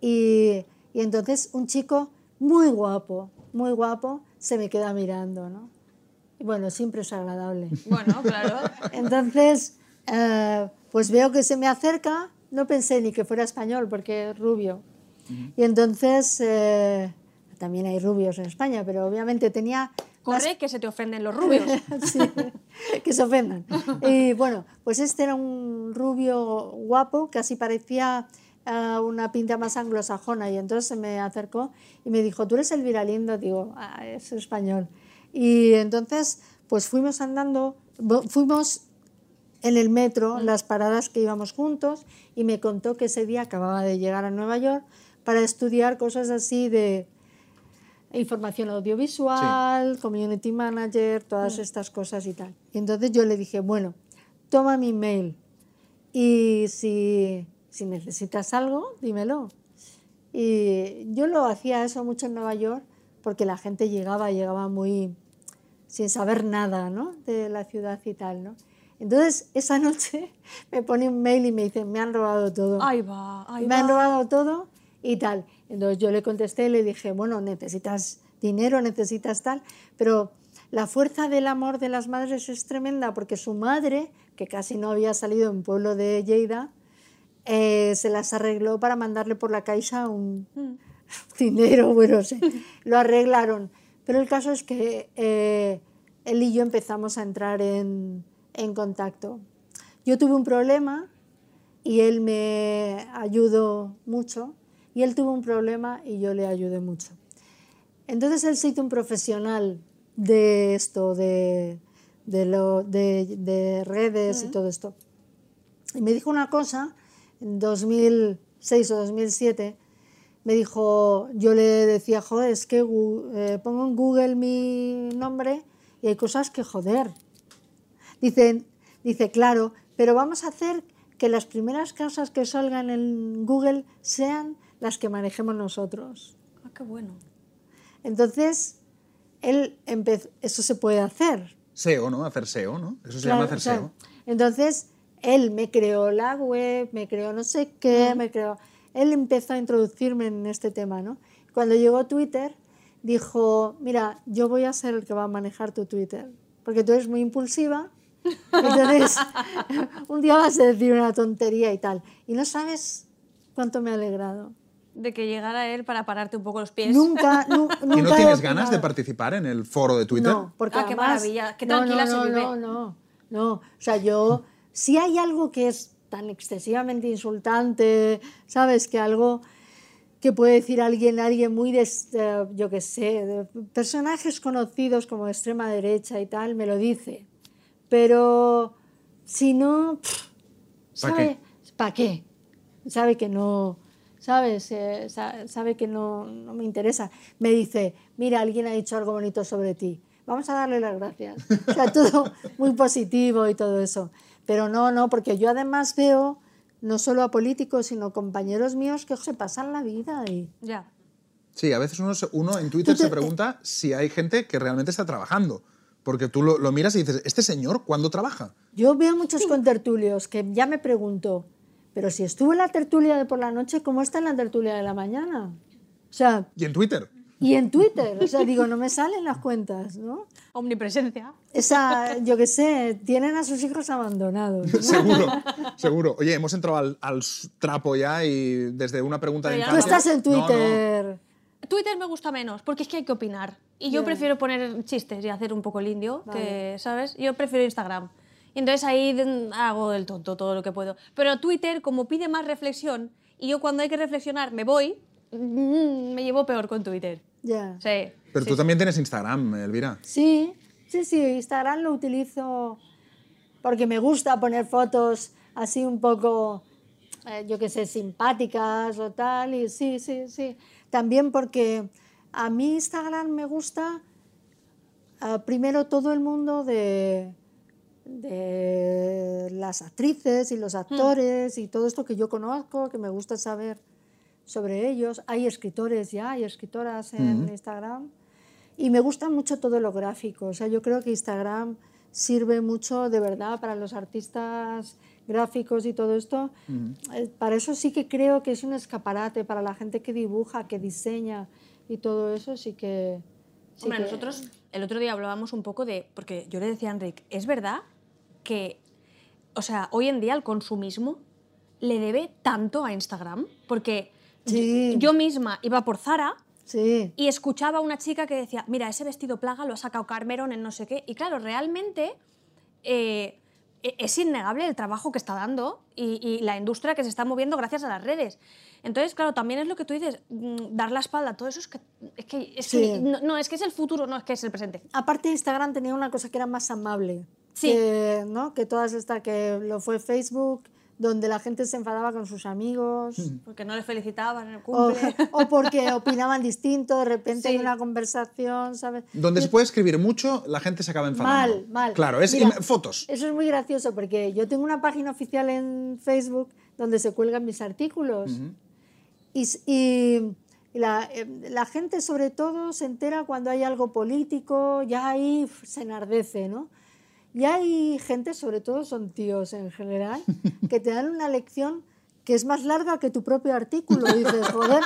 Y, y entonces un chico muy guapo, muy guapo, se me queda mirando, ¿no? Y bueno, siempre es agradable. Bueno, claro. Entonces, eh, pues veo que se me acerca, no pensé ni que fuera español, porque es rubio. Y entonces, eh, también hay rubios en España, pero obviamente tenía... más- Corre, que se te ofenden los rubios. [laughs] Sí, que se ofendan. [laughs] Y bueno, pues este era un rubio guapo, casi parecía eh, una pinta más anglosajona, y entonces se me acercó y me dijo, ¿tú eres Elvira Lindo? Digo, ah, es español. Y entonces, pues fuimos andando, fuimos en el metro, las paradas que íbamos juntos, y me contó que ese día acababa de llegar a Nueva York para estudiar cosas así de información audiovisual, community manager, todas estas cosas y tal. Y entonces yo le dije, bueno, toma mi mail y si, si necesitas algo, dímelo. Y yo lo hacía eso mucho en Nueva York porque la gente llegaba, llegaba muy sin saber nada ¿no? de la ciudad y tal. ¿no? Entonces, esa noche [laughs] me pone un mail y me dice, me han robado todo. Ahí va, ahí me va. han robado todo y tal. Entonces yo le contesté y le dije, bueno, necesitas dinero, necesitas tal, pero la fuerza del amor de las madres es tremenda porque su madre, que casi no había salido en pueblo de Lleida, eh, se las arregló para mandarle por la caixa un [laughs] dinero, bueno, se- [laughs] lo arreglaron. Pero el caso es que eh, él y yo empezamos a entrar en, en contacto. Yo tuve un problema y él me ayudó mucho y él tuvo un problema y yo le ayudé mucho. Entonces él se hizo un profesional de esto, de, de, lo, de, de redes y todo esto. Y me dijo una cosa, en 2006 o 2007, me dijo, yo le decía, joder, es que eh, pongo en Google mi nombre y hay cosas que joder. Dice, dice, claro, pero vamos a hacer que las primeras cosas que salgan en Google sean las que manejemos nosotros. Ah, qué bueno. Entonces, él empezó, eso se puede hacer. SEO, ¿no? Hacer SEO, ¿no? Eso se Claro, llama hacer o sea, SEO. Entonces, él me creó la web, me creó no sé qué, me creó... Él empezó a introducirme en este tema, ¿no? Cuando llegó Twitter, dijo, mira, yo voy a ser el que va a manejar tu Twitter, porque tú eres muy impulsiva, entonces un día vas a decir una tontería y tal. Y no sabes cuánto me ha alegrado. De que llegara él para pararte un poco los pies. Nunca, nu- [laughs] nunca. ¿Y no he tienes ganas de participar en el foro de Twitter? No, porque Ah, qué además- maravilla, qué no, tranquila no, se no, vive. No, no, no. O sea, yo, si hay algo que es tan excesivamente insultante, ¿sabes? Que algo que puede decir alguien, alguien muy, de, eh, yo qué sé, de personajes conocidos como de extrema derecha y tal, me lo dice. Pero si no, pff, ¿Pa ¿sabe? ¿Para qué? Sabe que no, ¿sabes? Eh, sa- sabe que no, no me interesa. Me dice, mira, alguien ha dicho algo bonito sobre ti. Vamos a darle las gracias. O sea, [laughs] todo muy positivo y todo eso. Pero no, no, porque yo además veo no solo a políticos, sino compañeros míos que se pasan la vida y... Ya. Sí, a veces uno, uno en Twitter te- se pregunta si hay gente que realmente está trabajando. Porque tú lo, lo miras y dices, ¿este señor cuándo trabaja? Yo veo muchos contertulios que ya me pregunto, pero si estuvo en la tertulia de por la noche, ¿cómo está en la tertulia de la mañana? O sea, Y en Twitter. y en Twitter, o sea, digo, no me salen las cuentas, ¿no? Omnipresencia. Esa, yo qué sé, tienen a sus hijos abandonados. ¿no? [laughs] Seguro, seguro. Oye, hemos entrado al, al trapo ya y desde una pregunta de ya Tú infancia... estás en No, no. Twitter. Me gusta menos, porque es que hay que opinar. Y yo prefiero poner chistes y hacer un poco el indio, que, ¿sabes? Yo prefiero Instagram. Y entonces ahí hago el tonto todo lo que puedo. Pero Twitter, como pide más reflexión, y yo cuando hay que reflexionar me voy, mm, me llevo peor con Twitter. Ya. Sí. Pero sí, tú también tienes Instagram, Elvira. Sí, Sí, sí, Instagram lo utilizo porque me gusta poner fotos así un poco, eh, yo qué sé, simpáticas o tal. Y sí, sí, sí. También porque a mí Instagram me gusta eh, primero todo el mundo de, de las actrices y los actores y todo esto que yo conozco, que me gusta saber sobre ellos. Hay escritores ya, hay escritoras en Instagram. Y me gusta mucho todo lo gráfico. O sea, yo creo que Instagram sirve mucho de verdad para los artistas gráficos y todo esto. Eh, Para eso sí que creo que es un escaparate para la gente que dibuja, que diseña y todo eso sí que... sí Hombre, que- nosotros el otro día hablábamos un poco de, porque yo le decía a Enric, es verdad que, o sea, hoy en día el consumismo le debe tanto a Instagram, porque Sí. yo, yo misma iba por Zara Sí, y escuchaba a una chica que decía, mira, ese vestido plaga lo ha sacado Carmeron en no sé qué, y claro, realmente eh, es innegable el trabajo que está dando y, y la industria que se está moviendo gracias a las redes. Entonces, claro, también es lo que tú dices, mm, dar la espalda a todo eso es que, es que, es Sí. que no, no, es que es el futuro, no es que es el presente. Aparte Instagram tenía una cosa que era más amable. Sí. Que, ¿no? que todas estas, que lo fue Facebook, donde la gente se enfadaba con sus amigos. Porque no le felicitaban en el cumple. o porque [laughs] opinaban distinto, de repente Sí. hay una conversación, ¿sabes? Donde se puede escribir mucho, la gente se acaba enfadando. Mal, mal. Claro, es Mira, fotos. Eso es muy gracioso porque yo tengo una página oficial en Facebook donde se cuelgan mis artículos. Y, y- y la, eh, la gente sobre todo se entera cuando hay algo político, ya ahí se enardece, ¿no? Y hay gente, sobre todo son tíos en general, [laughs] que te dan una lección que es más larga que tu propio artículo. Y dices, joder,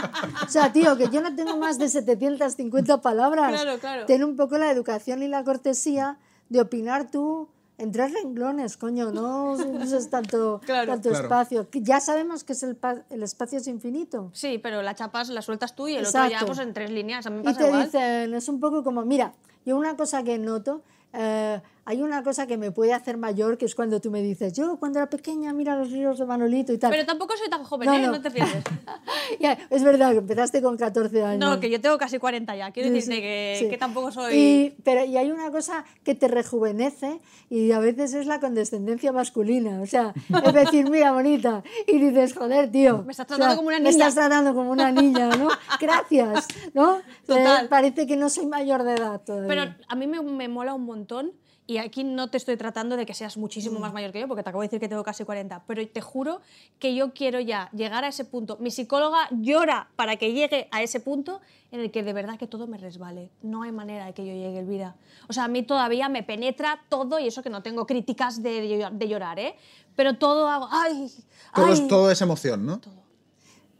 o sea, tío, que yo no tengo más de 750 palabras. Claro, claro. Ten un poco la educación y la cortesía de opinar tú en tres renglones, coño, no uses tanto, [laughs] Claro. tanto Claro. espacio. Ya sabemos que es el, el espacio es infinito. Sí, pero la chapas la sueltas tú y el otro ya Exacto. pues en tres líneas. A mí me Y pasa te igual. dicen, es un poco como, mira, yo una cosa que noto, eh, hay una cosa que me puede hacer mayor, que es cuando tú me dices, yo cuando era pequeña, mira los libros de Manolito y tal. Pero tampoco soy tan joven, No, ¿eh? no. No te pienses. [laughs] Ya, es verdad que empezaste con 14 años. No, que yo tengo casi 40 ya. Quiero Sí, decirte que, sí. que tampoco soy... Y, pero, y hay una cosa que te rejuvenece y a veces es la condescendencia masculina. O sea, es decir, [laughs] mira, bonita. Y dices, joder, tío. Me estás o sea, tratando como una Me niña. estás tratando como una niña, ¿no? [laughs] Gracias, ¿no? Total. Eh, parece que no soy mayor de edad todavía. Pero a mí me, me mola un montón y aquí no te estoy tratando de que seas Mm. muchísimo más mayor que yo, porque te acabo de decir que tengo casi 40, pero te juro que yo quiero ya llegar a ese punto. Mi psicóloga llora para que llegue a ese punto en el que de verdad que todo me resbale. No hay manera de que yo llegue, Elvira. O sea, a mí todavía me penetra todo y eso que no tengo críticas de, de llorar, ¿eh? Pero todo hago... ¡Ay! Todo, es, ay". todo es emoción, ¿no?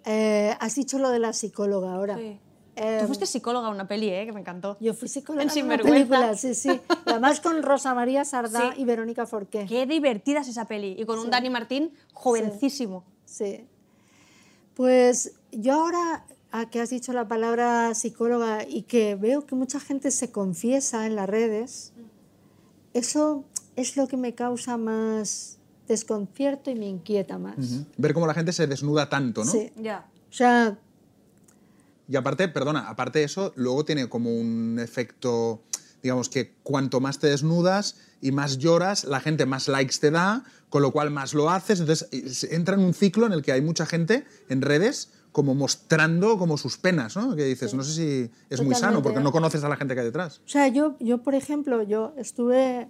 Eh, has dicho lo de la psicóloga ahora. Sí. Eh, Tú fuiste psicóloga en una peli, ¿eh? Que me encantó. Yo fui psicóloga En en una Sinvergüenza. película, sí, sí. [laughs] Además con Rosa María Sardá Sí. y Verónica Forqué. Qué divertida es esa peli. Y con un Dani Martín jovencísimo. Sí. Pues yo ahora a que has dicho la palabra psicóloga y que veo que mucha gente se confiesa en las redes, eso es lo que me causa más desconcierto y me inquieta más. Ujú. Ver cómo la gente se desnuda tanto, ¿no? Sí. Ya. O sea, Y aparte, perdona, aparte de eso, luego tiene como un efecto, digamos que cuanto más te desnudas y más lloras, la gente más likes te da, con lo cual más lo haces. Entonces entra en un ciclo en el que hay mucha gente en redes como mostrando como sus penas, ¿no? Que dices, no sé si es muy sano porque no conoces a la gente que hay detrás. o sea yo, yo, por ejemplo, yo estuve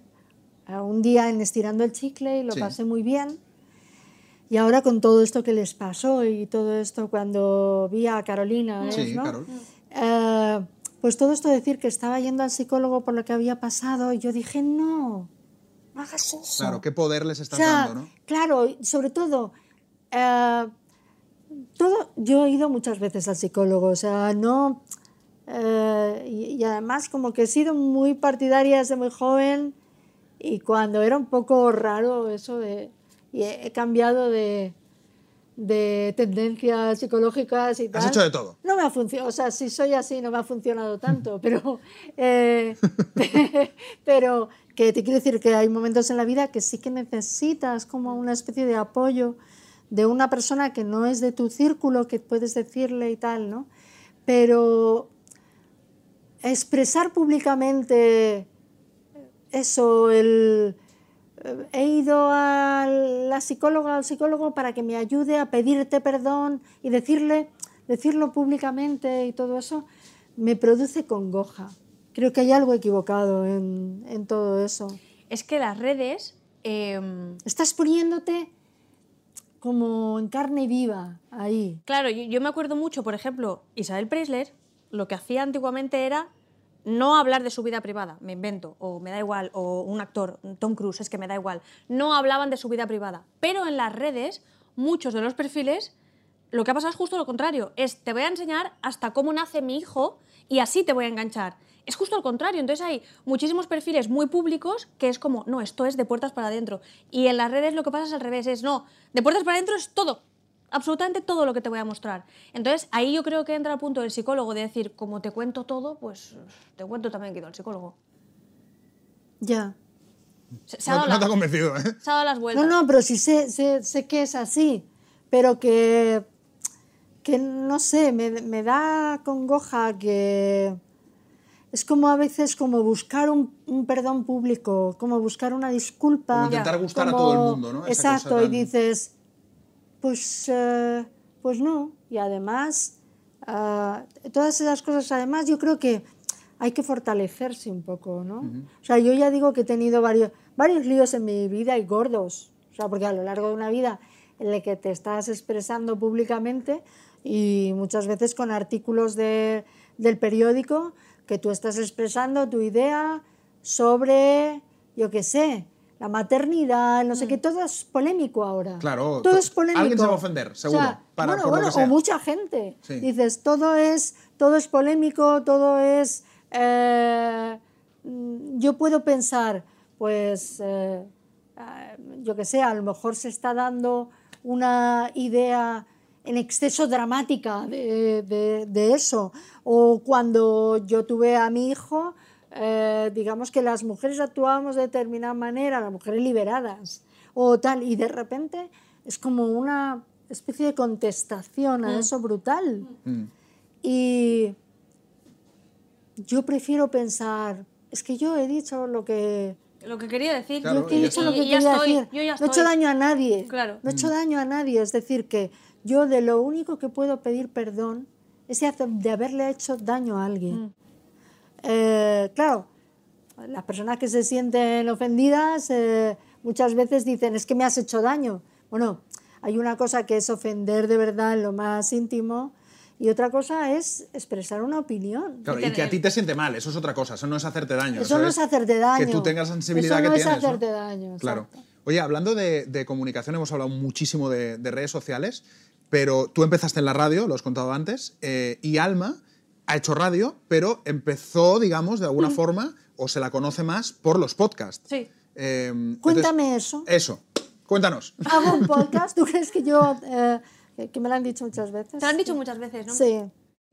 un día en Estirando el Chicle y lo Sí. pasé muy bien. Y ahora con todo esto que les pasó y todo esto cuando vi a Carolina, Sí, ¿es, ¿no? Carol. Eh, pues todo esto decir que estaba yendo al psicólogo por lo que había pasado y yo dije, no, no hagas eso. Claro, qué poder les O estás sea, dando, ¿no? Claro, sobre todo, eh, todo, yo he ido muchas veces al psicólogo, o sea, no... eh, y, y además como que he sido muy partidaria desde muy joven y cuando era un poco raro eso de... Y he, cambiado de, de tendencias psicológicas y tal. Has hecho de todo. No me ha funcionado, o sea, si soy así no me ha funcionado tanto, [laughs] pero, eh, [laughs] pero que te quiero decir que hay momentos en la vida que sí que necesitas como una especie de apoyo de una persona que no es de tu círculo, que puedes decirle y tal, ¿no? Pero expresar públicamente eso, el, he ido a la psicóloga, al psicólogo para que me ayude a pedirte perdón y decirle, decirlo públicamente y todo eso, me produce congoja. Creo que hay algo equivocado en, en todo eso. Es que las redes... em, Estás poniéndote como en carne viva ahí. Claro, yo, yo me acuerdo mucho, por ejemplo, Isabel Preisler, lo que hacía antiguamente era no hablar de su vida privada, me invento, o me da igual, o un actor, Tom Cruise, es que me da igual. No hablaban de su vida privada. Pero en las redes, muchos de los perfiles, lo que ha pasado es justo lo contrario. Es, te voy a enseñar hasta cómo nace mi hijo y así te voy a enganchar. Es justo al contrario. Entonces hay muchísimos perfiles muy públicos que es como, no, esto es de puertas para adentro. Y en las redes lo que pasa es al revés, es, no, de puertas para adentro es todo. Absolutamente todo lo que te voy a mostrar. Entonces, ahí yo creo que entra el punto del psicólogo de decir, como te cuento todo, pues te cuento también que el psicólogo. Ya. Se, No, dado no la- te ha convencido, ¿eh? se ha dado las vueltas. No, no, pero sí sé, sé, sé que es así, pero que, que no sé, me, me da congoja que es como a veces como buscar un, un perdón público, como buscar una disculpa. Como intentar gustar a todo el mundo, ¿no? Esa Exacto, y dices, pues, eh, pues no, y además, ah, todas esas cosas, además yo creo que hay que fortalecerse un poco, ¿no? O sea, yo ya digo que he tenido varios, varios líos en mi vida y gordos, o sea, porque a lo largo de una vida en la que te estás expresando públicamente y muchas veces con artículos de- del periódico que tú estás expresando tu idea sobre, yo qué sé, la maternidad, no sé qué, todo es polémico ahora. Claro, todo to- es polémico. alguien se va a ofender, seguro, para- bueno, por lo bueno, que sea. o mucha gente. Sí. Dices, todo es, todo es polémico, todo es... eh, mm, yo puedo pensar, pues, eh, eh, yo qué sé, a lo mejor se está dando una idea en exceso dramática de, de- de eso. O cuando yo tuve a mi hijo, eh, digamos que las mujeres actuábamos de determinada manera, las mujeres liberadas, o tal, y de repente es como una especie de contestación a eso brutal. Mm. Y yo prefiero pensar, es que yo he dicho lo que, Lo que quería decir. Claro, yo he dicho lo que quería estoy, decir. yo ya no he hecho daño a nadie. Claro. No he hecho daño a nadie. Es decir, que yo de lo único que puedo pedir perdón es de haberle hecho daño a alguien. Eh, claro, las personas que se sienten ofendidas eh, muchas veces dicen, es que me has hecho daño. Bueno, hay una cosa que es ofender de verdad en lo más íntimo y otra cosa es expresar una opinión. Claro, y que a ti te siente mal, eso es otra cosa, eso no es hacerte daño. Eso no es es hacerte daño. Que tú tengas la sensibilidad Eso no que es tienes. ¿no? hacerte daño, Claro. Oye, hablando de, de comunicación, hemos hablado muchísimo de, de redes sociales, pero tú empezaste en la radio, lo has contado antes, eh, y Alma ha hecho radio, pero empezó, digamos, de Mm. alguna forma, o se la conoce más por los podcasts. Sí. Eh, entonces- Cuéntame eso. Eso, cuéntanos. Hago un podcast, ¿tú [laughs] crees que yo, eh, que me lo han dicho muchas veces? Te lo han dicho muchas veces, ¿no? Sí.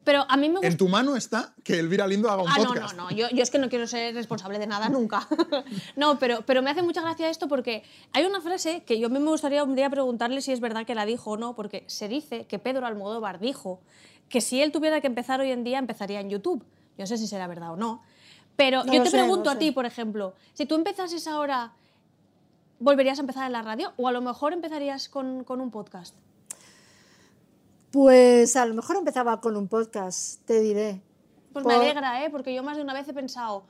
Pero a mí me gusta... En tu mano está que Elvira Lindo haga un Ah, no, podcast. no, no. Yo, yo es que no quiero ser responsable de nada nunca. [laughs] no, pero, pero me hace mucha gracia esto porque hay una frase que yo a mí me gustaría un día preguntarle si es verdad que la dijo o no, porque se dice que Pedro Almodóvar dijo que si él tuviera que empezar hoy en día, empezaría en YouTube. Yo no sé si será verdad o no. Pero No yo te sé, pregunto a sé. ti, por ejemplo, si tú empezases ahora, ¿volverías a empezar en la radio? ¿O a lo mejor empezarías con, con un podcast? Pues a lo mejor empezaba con un podcast, te diré. Pues me alegra, ¿eh? Porque yo más de una vez he pensado,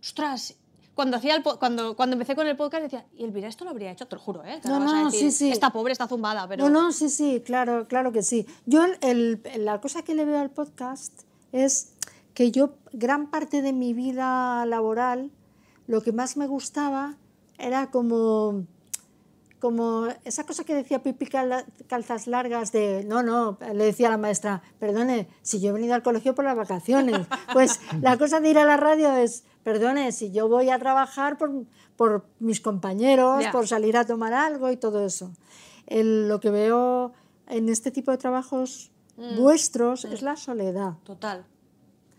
ostras, cuando, hacía el cuando, cuando empecé con el podcast decía, y Elvira esto lo habría hecho, te lo juro, ¿eh? No, no, decir, sí, sí. Está pobre, está zumbada, pero... No, no, sí, sí, claro, claro que sí. Yo el- el- la cosa que le veo al podcast es que yo gran parte de mi vida laboral lo que más me gustaba era como como esa cosa que decía Pipi Cal- Calzas Largas de, no, no, le decía a la maestra, perdone, si yo he venido al colegio por las vacaciones. [laughs] Pues la cosa de ir a la radio es, perdone, si yo voy a trabajar por, por mis compañeros, por salir a tomar algo y todo eso. El- lo que veo en este tipo de trabajos vuestros es la soledad. Total.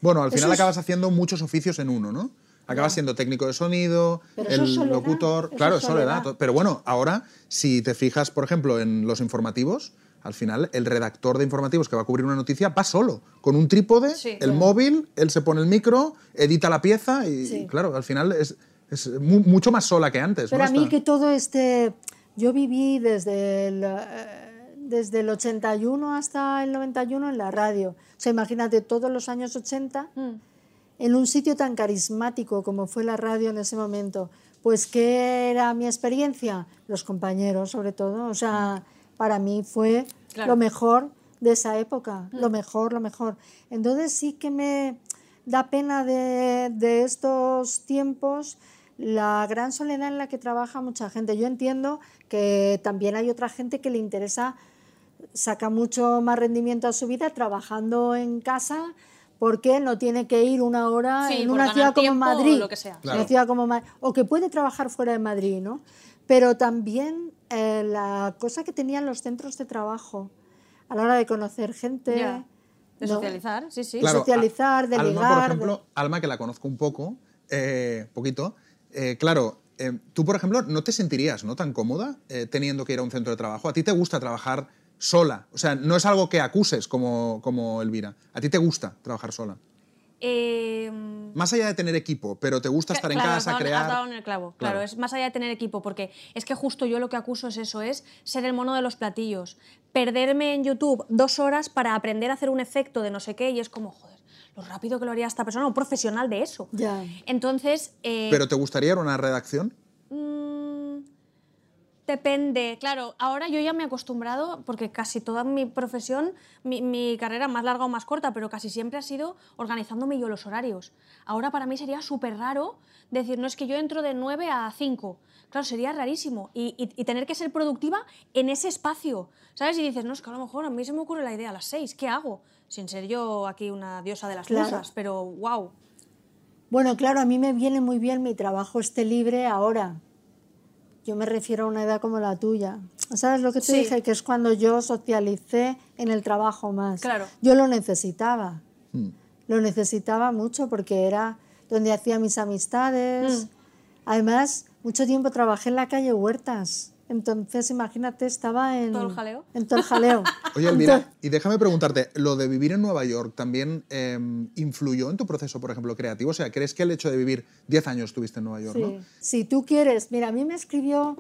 Bueno, al final es- acabas haciendo muchos oficios en uno, ¿no? Acabas siendo técnico de sonido, Pero el soledad, locutor. eso claro, es es soledad. soledad. Pero bueno, ahora, si te fijas, por ejemplo, en los informativos, al final el redactor de informativos que va a cubrir una noticia va solo, con un trípode, Sí. el móvil, él se pone el micro, edita la pieza y, Sí. claro, al final es, Es mu- mucho más sola que antes. Pero ¿no? a mí Esta- que todo este... Yo viví desde el, eh, desde el 81 hasta el 91 en la radio. O sea, imagínate todos los años 80 en un sitio tan carismático como fue la radio en ese momento. Pues, ¿qué era mi experiencia? Los compañeros, sobre todo. O sea, para mí fue Claro. lo mejor de esa época. Lo mejor, lo mejor. Entonces sí que me da pena de, de estos tiempos la gran soledad en la que trabaja mucha gente. Yo entiendo que también hay otra gente que le interesa saca mucho más rendimiento a su vida trabajando en casa porque no tiene que ir una hora Sí, en una ciudad como tiempo o Madrid, lo que sea. Claro. una ciudad como o que puede trabajar fuera de Madrid, ¿no? Pero también eh, la cosa que tenían los centros de trabajo a la hora de conocer gente. De ¿no? socializar, sí, sí. Claro, socializar, de a- Alma, ligar, por de- ejemplo, Alma, que la conozco un poco, eh, poquito, eh, claro, eh, tú, por ejemplo, no te sentirías ¿no? tan cómoda eh, teniendo que ir a un centro de trabajo. A ti te gusta trabajar sola. O sea, no es algo que acuses como, como Elvira. A ti te gusta trabajar sola. Eh, Más allá de tener equipo, pero te gusta estar en Claro, has casa, dado- crear. Has dado en el clavo, claro. Claro. es más allá de tener equipo, porque es que justo yo lo que acuso es eso, es ser el mono de los platillos, perderme en YouTube dos horas para aprender a hacer un efecto de no sé qué y es como, joder, lo rápido que lo haría esta persona, un profesional de eso. Ya. Entonces, eh, ¿Pero te gustaría una redacción? Mm, Depende, claro. Ahora yo ya me he acostumbrado, porque casi toda mi profesión, mi, mi carrera más larga o más corta, pero casi siempre ha sido organizándome yo los horarios. Ahora para mí sería súper raro decir, no es que yo entro de 9 a 5. Claro, sería rarísimo. Y, y- y tener que ser productiva en ese espacio. ¿Sabes? Y dices, no, es que a lo mejor a mí se me ocurre la idea a las 6. ¿Qué hago? Sin ser yo aquí una diosa de las Claro. pero wow. Bueno, claro, a mí me viene muy bien mi trabajo esté libre ahora. Yo me refiero a una edad como la tuya. ¿Sabes lo que te Sí. dije? Que es cuando yo socialicé en el trabajo más. Claro. Yo lo necesitaba. Mm. Lo necesitaba mucho porque era donde hacía mis amistades. Mm. Además, mucho tiempo trabajé en la calle Huertas. Entonces, imagínate, estaba en... ¿Todo el jaleo? En todo el jaleo. [laughs] Oye, Elvira, Entonces- y déjame preguntarte, ¿lo de vivir en Nueva York también eh, influyó en tu proceso, por ejemplo, creativo? O sea, ¿crees que el hecho de vivir 10 años estuviste en Nueva York, Sí. no? Si tú quieres, mira, a mí me escribió,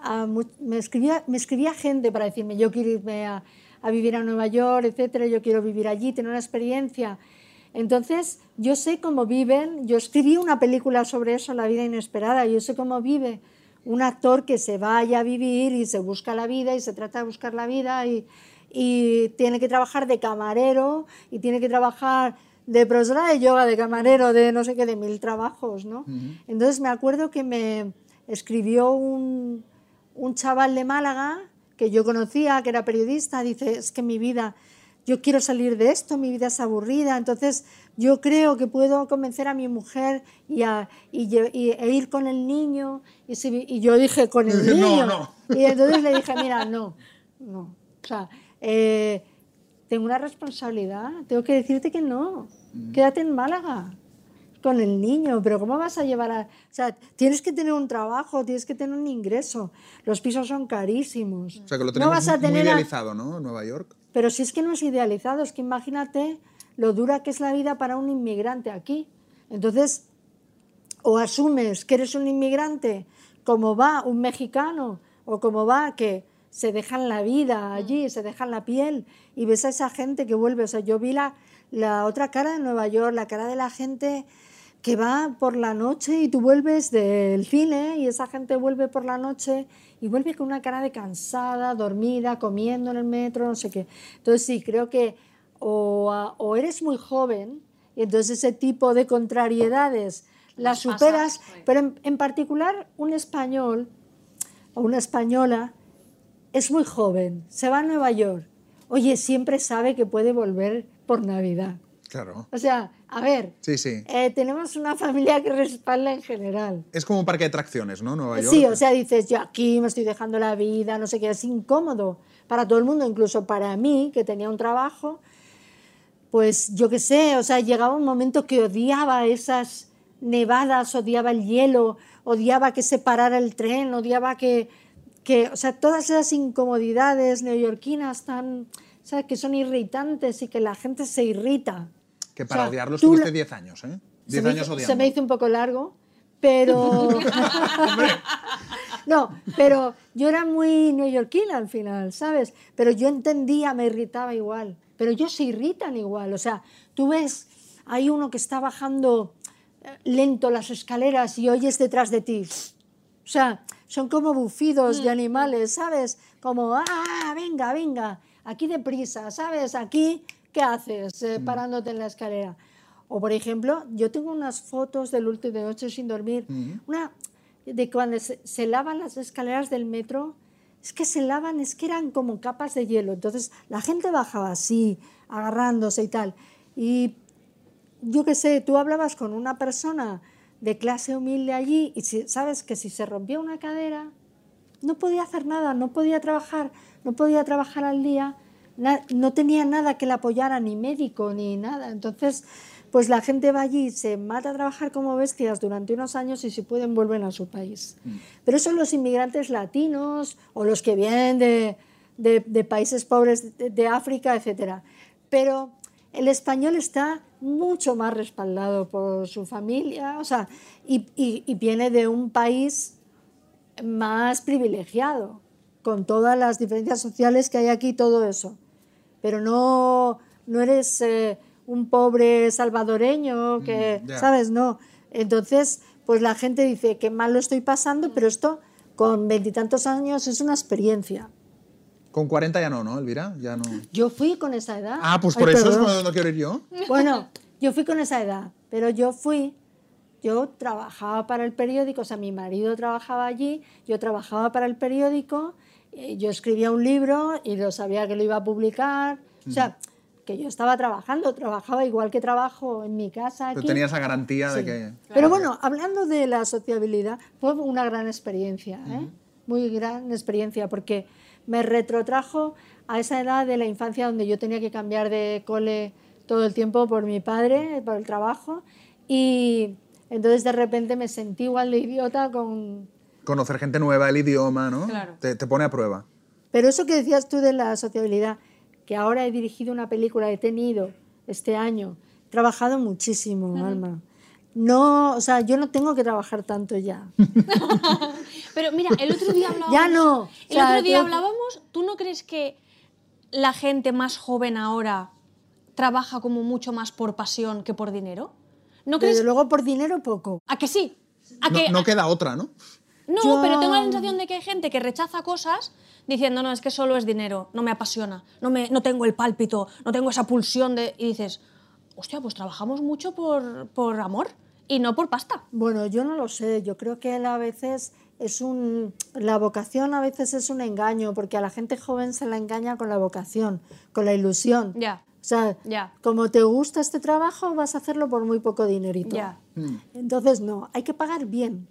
a me escribía, me escribía gente para decirme, yo quiero irme a, a vivir a Nueva York, etcétera, yo quiero vivir allí, tener una experiencia. Entonces, yo sé cómo viven, yo escribí una película sobre eso, La vida inesperada, yo sé cómo vive un actor que se vaya a vivir y se busca la vida y se trata de buscar la vida y, y tiene que trabajar de camarero y tiene que trabajar de profesora de yoga, de camarero, de no sé qué, de mil trabajos, ¿no? Entonces me acuerdo que me escribió un, un chaval de Málaga que yo conocía, que era periodista, dice, es que mi vida, yo quiero salir de esto, mi vida es aburrida, entonces yo creo que puedo convencer a mi mujer y, a, y, lle- y- e ir con el niño. Y, si- y yo dije, con el [laughs] No, niño. no. Y entonces le dije, mira, no, no. O sea, eh, tengo una responsabilidad, tengo que decirte que no. Quédate en Málaga con el niño, pero ¿cómo vas a llevar a...? O sea, tienes que tener un trabajo, tienes que tener un ingreso. Los pisos son carísimos. O sea, que lo no tenemos vas a muy tener a- idealizado, ¿no? Nueva York. Pero si es que no es idealizado, es que imagínate lo dura que es la vida para un inmigrante aquí. Entonces, o asumes que eres un inmigrante como va un mexicano o como va que se dejan la vida allí, se dejan la piel y ves a esa gente que vuelve. O sea, yo vi la, la otra cara de Nueva York, la cara de la gente que va por la noche y tú vuelves del cine y esa gente vuelve por la noche y vuelve con una cara de cansada, dormida, comiendo en el metro, no sé qué. Entonces sí, creo que o, eres muy joven y entonces ese tipo de contrariedades las superas, sí. pero en, en particular un español o una española es muy joven, se va a Nueva York, oye, siempre sabe que puede volver por Navidad. Claro. O sea, a ver, Sí, sí. eh, tenemos una familia que respalda en general. Es como un parque de atracciones, ¿no? Nueva York. Sí, o sea, dices, yo aquí me estoy dejando la vida, no sé qué, es incómodo para todo el mundo, incluso para mí, que tenía un trabajo, pues yo qué sé, o sea, llegaba un momento que odiaba esas nevadas, odiaba el hielo, odiaba que se parara el tren, odiaba que, que o sea, todas esas incomodidades neoyorquinas tan, o sea, que son irritantes y que la gente se irrita. Que para o sea, odiarlos tuviste la- 10 años, ¿eh? se 10 me, años hizo, odiando. se me hizo un poco largo, pero... [laughs] [laughs] no, pero yo era muy neoyorquina al final, ¿sabes? Pero yo entendía, me irritaba igual. Pero ellos se irritan igual. O sea, tú ves, hay uno que está bajando eh, lento las escaleras y oyes detrás de ti. O sea, son como bufidos de animales, ¿sabes? Como, ah, venga, venga, aquí deprisa, ¿sabes? Aquí, ¿qué haces eh, parándote en la escalera? O, por ejemplo, yo tengo unas fotos del último de noche sin dormir, una de cuando se, se lavan las escaleras del metro, es que se lavan, es que eran como capas de hielo. Entonces, la gente bajaba así, agarrándose y tal. Y yo qué sé, tú hablabas con una persona de clase humilde allí y si- sabes que si se rompía una cadera, no podía hacer nada, no podía trabajar, no podía trabajar al día, no tenía nada que le apoyara, ni médico, ni nada. Entonces, pues la gente va allí, se mata a trabajar como bestias durante unos años y si pueden vuelven a su país. Pero son los inmigrantes latinos o los que vienen de, de- de países pobres de, de África, etc. Pero el español está mucho más respaldado por su familia, o sea, y, y- y viene de un país más privilegiado, con todas las diferencias sociales que hay aquí, todo eso. Pero no, no eres eh, un pobre salvadoreño que, Mm, ya. ¿sabes? No. Entonces, pues la gente dice que mal lo estoy pasando, pero esto con veintitantos años es una experiencia. Con 40 ya no, ¿no, Elvira? Ya no. Yo fui con esa edad. Ah, pues Ay, por eso es cuando no quiero ir yo. Bueno, [laughs] yo fui con esa edad, pero yo fui, yo trabajaba para el periódico, o sea, mi marido trabajaba allí, yo trabajaba para el periódico, yo escribía un libro y lo sabía que lo iba a publicar, o sea, que yo estaba trabajando, trabajaba igual que trabajo en mi casa Pero aquí. tenía esa garantía de Sí. que... Pero bueno, hablando de la sociabilidad, fue una gran experiencia, ¿eh? muy gran experiencia, porque me retrotrajo a esa edad de la infancia donde yo tenía que cambiar de cole todo el tiempo por mi padre, por el trabajo, y entonces de repente me sentí igual de idiota con... Conocer gente nueva, el idioma, ¿no? Claro. Te, te pone a prueba. Pero eso que decías tú de la sociabilidad, que ahora he dirigido una película, he tenido este año, he trabajado muchísimo, Alma. No, o sea, yo no tengo que trabajar tanto ya. [laughs] [laughs] Pero mira, el otro día hablábamos. Ya no. O El sea, otro día creo- hablábamos. ¿Tú no crees que la gente más joven ahora trabaja como mucho más por pasión que por dinero? ¿No crees? Desde luego por dinero poco. ¿A que sí? ¿A No, que, no queda otra, ¿no? No, Yo- pero tengo la sensación de que hay gente que rechaza cosas diciendo, no, es que solo es dinero, no me apasiona, no, me, no tengo el pálpito, no tengo esa pulsión de... Y dices, hostia, pues trabajamos mucho por, por amor y no por pasta. Bueno, yo no lo sé. Yo creo que él a veces es un. La vocación a veces es un engaño, porque a la gente joven se la engaña con la vocación, con la ilusión. Ya. O sea, Ya. como te gusta este trabajo, vas a hacerlo por muy poco dinerito. Ya. Entonces, no, hay que pagar bien.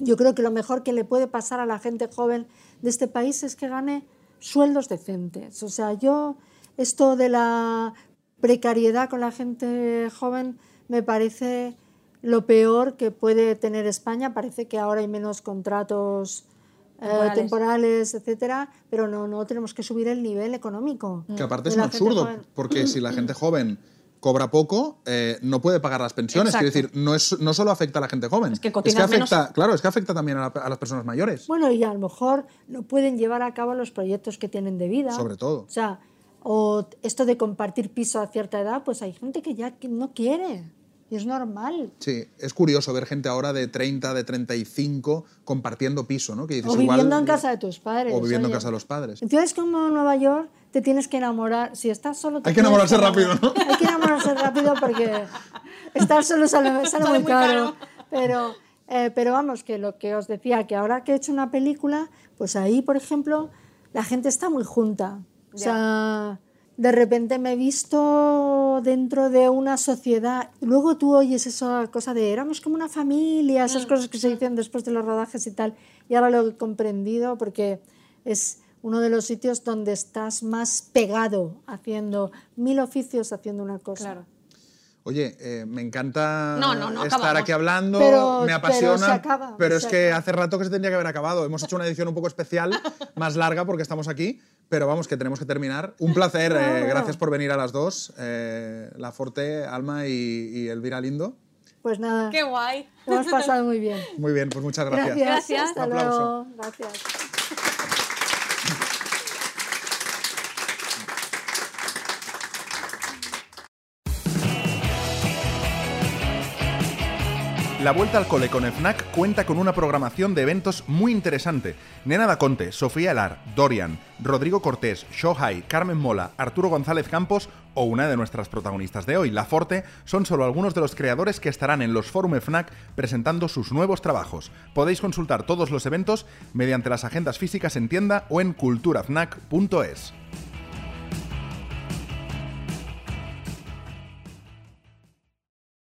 Yo creo que lo mejor que le puede pasar a la gente joven de este país es que gane sueldos decentes. O sea, yo esto de la precariedad con la gente joven me parece lo peor que puede tener España. Parece que ahora hay menos contratos eh, Temporales. etcétera, pero no, no tenemos que subir el nivel económico. Que aparte es un absurdo, joven. porque si la gente joven cobra poco, eh, no puede pagar las pensiones. Exacto. Quiero decir, no, es, no solo afecta a la gente joven. Es que cotizas afecta, menos. Claro, es que afecta también a, la- a las personas mayores. Bueno, y a lo mejor no pueden llevar a cabo los proyectos que tienen de vida. Sobre todo. O sea, o esto de compartir piso a cierta edad, pues hay gente que ya que no quiere. Y es normal. Sí, es curioso ver gente ahora de 30, de 35 compartiendo piso, ¿no? Que dices, O viviendo igual- en casa de tus padres. O viviendo en oye. casa de los padres. En ciudades como Nueva York te tienes que enamorar. Si estás solo... te Hay que enamorarse rápido, ¿no? Hay que enamorarse rápido porque estar solo sale, sale muy, caro. Pero, eh, pero vamos, que lo que os decía, que ahora que he hecho una película, pues ahí, por ejemplo, la gente está muy junta. O sea, de repente me he visto dentro de una sociedad. Luego tú oyes esa cosa de éramos como una familia, esas cosas que se dicen después de los rodajes y tal. Y ahora lo he comprendido porque es uno de los sitios donde estás más pegado haciendo mil oficios haciendo una cosa. Claro. Oye, eh, me encanta No, no, no, estar acabamos. aquí hablando, Pero- me pero apasiona, se acaba, pero se es que hace rato que se tendría que haber acabado. Hemos hecho una edición un poco especial, [laughs] más larga porque estamos aquí, pero vamos, que tenemos que terminar. Un placer, eh, gracias por venir a las dos, eh, La Forte, Alma y, y Elvira Lindo. Pues nada, ¡Qué guay! lo hemos pasado muy bien. Muy bien, pues muchas gracias. Gracias. Hasta Un aplauso. luego. Gracias. La vuelta al cole con FNAC cuenta con una programación de eventos muy interesante. Nena da Conte, Sofía Elar, Dorian, Rodrigo Cortés, Shohai, Carmen Mola, Arturo González Campos o una de nuestras protagonistas de hoy, La Forte, son solo algunos de los creadores que estarán en los Forum FNAC presentando sus nuevos trabajos. Podéis consultar todos los eventos mediante las agendas físicas en tienda o en culturafnac.es.